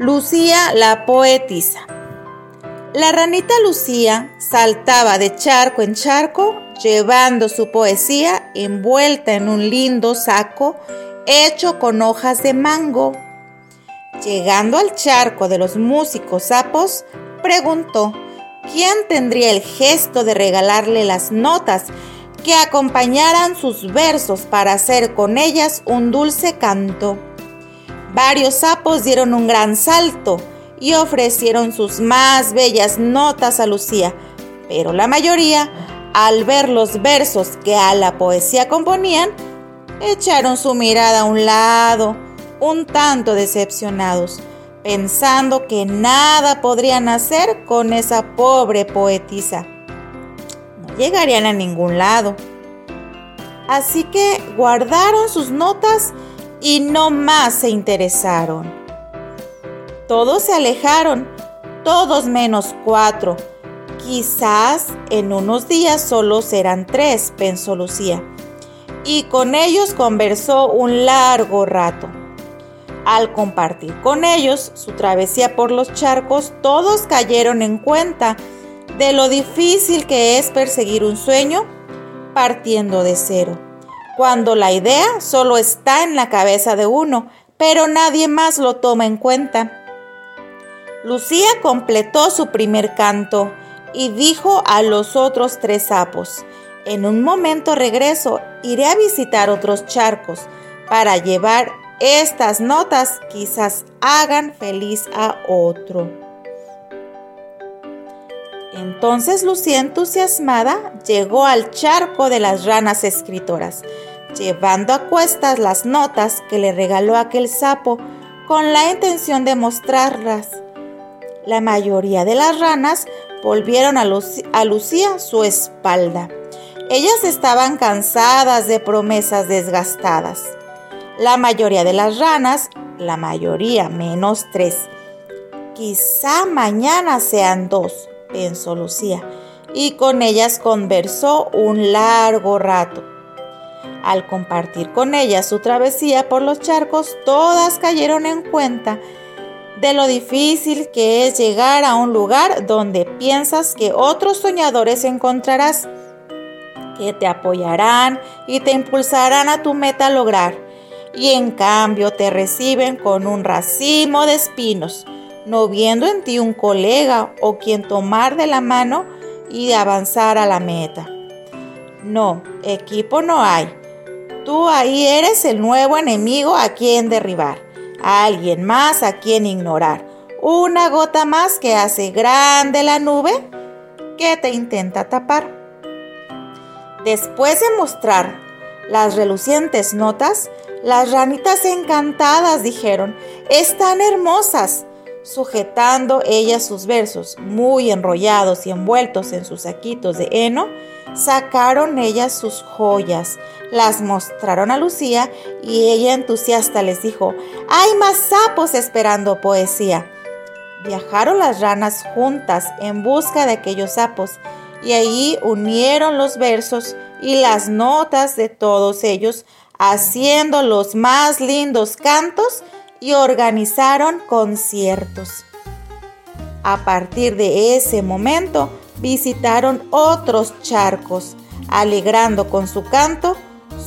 Lucía la poetisa. La ranita Lucía saltaba de charco en charco, llevando su poesía envuelta en un lindo saco hecho con hojas de mango. Llegando al charco de los músicos sapos, preguntó, ¿quién tendría el gesto de regalarle las notas que acompañaran sus versos para hacer con ellas un dulce canto? Varios sapos dieron un gran salto y ofrecieron sus más bellas notas a Lucía, pero la mayoría, al ver los versos que a la poesía componían, echaron su mirada a un lado, un tanto decepcionados, pensando que nada podrían hacer con esa pobre poetisa. No llegarían a ningún lado. Así que guardaron sus notas y no más se interesaron. Todos se alejaron, todos menos cuatro. Quizás en unos días solo serán tres, pensó Lucía. Y con ellos conversó un largo rato. Al compartir con ellos su travesía por los charcos, todos cayeron en cuenta de lo difícil que es perseguir un sueño partiendo de cero cuando la idea solo está en la cabeza de uno, pero nadie más lo toma en cuenta. Lucía completó su primer canto y dijo a los otros tres sapos, en un momento regreso, iré a visitar otros charcos para llevar estas notas, quizás hagan feliz a otro. Entonces Lucía entusiasmada llegó al charco de las ranas escritoras, llevando a cuestas las notas que le regaló aquel sapo con la intención de mostrarlas. La mayoría de las ranas volvieron a, a Lucía su espalda. Ellas estaban cansadas de promesas desgastadas. La mayoría de las ranas, la mayoría menos tres, quizá mañana sean dos, pensó Lucía, y con ellas conversó un largo rato. Al compartir con ellas su travesía por los charcos, todas cayeron en cuenta de lo difícil que es llegar a un lugar donde piensas que otros soñadores encontrarás, que te apoyarán y te impulsarán a tu meta a lograr, y en cambio te reciben con un racimo de espinos no viendo en ti un colega o quien tomar de la mano y avanzar a la meta. No, equipo no hay. Tú ahí eres el nuevo enemigo a quien derribar, a alguien más a quien ignorar, una gota más que hace grande la nube que te intenta tapar. Después de mostrar las relucientes notas, las ranitas encantadas dijeron, están hermosas, sujetando ellas sus versos, muy enrollados y envueltos en sus saquitos de heno, sacaron ellas sus joyas, las mostraron a Lucía y ella entusiasta les dijo, hay más sapos esperando poesía. Viajaron las ranas juntas en busca de aquellos sapos y allí unieron los versos y las notas de todos ellos, haciendo los más lindos cantos y organizaron conciertos. A partir de ese momento visitaron otros charcos, alegrando con su canto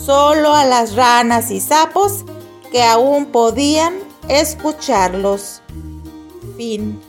solo a las ranas y sapos que aún podían escucharlos. Fin.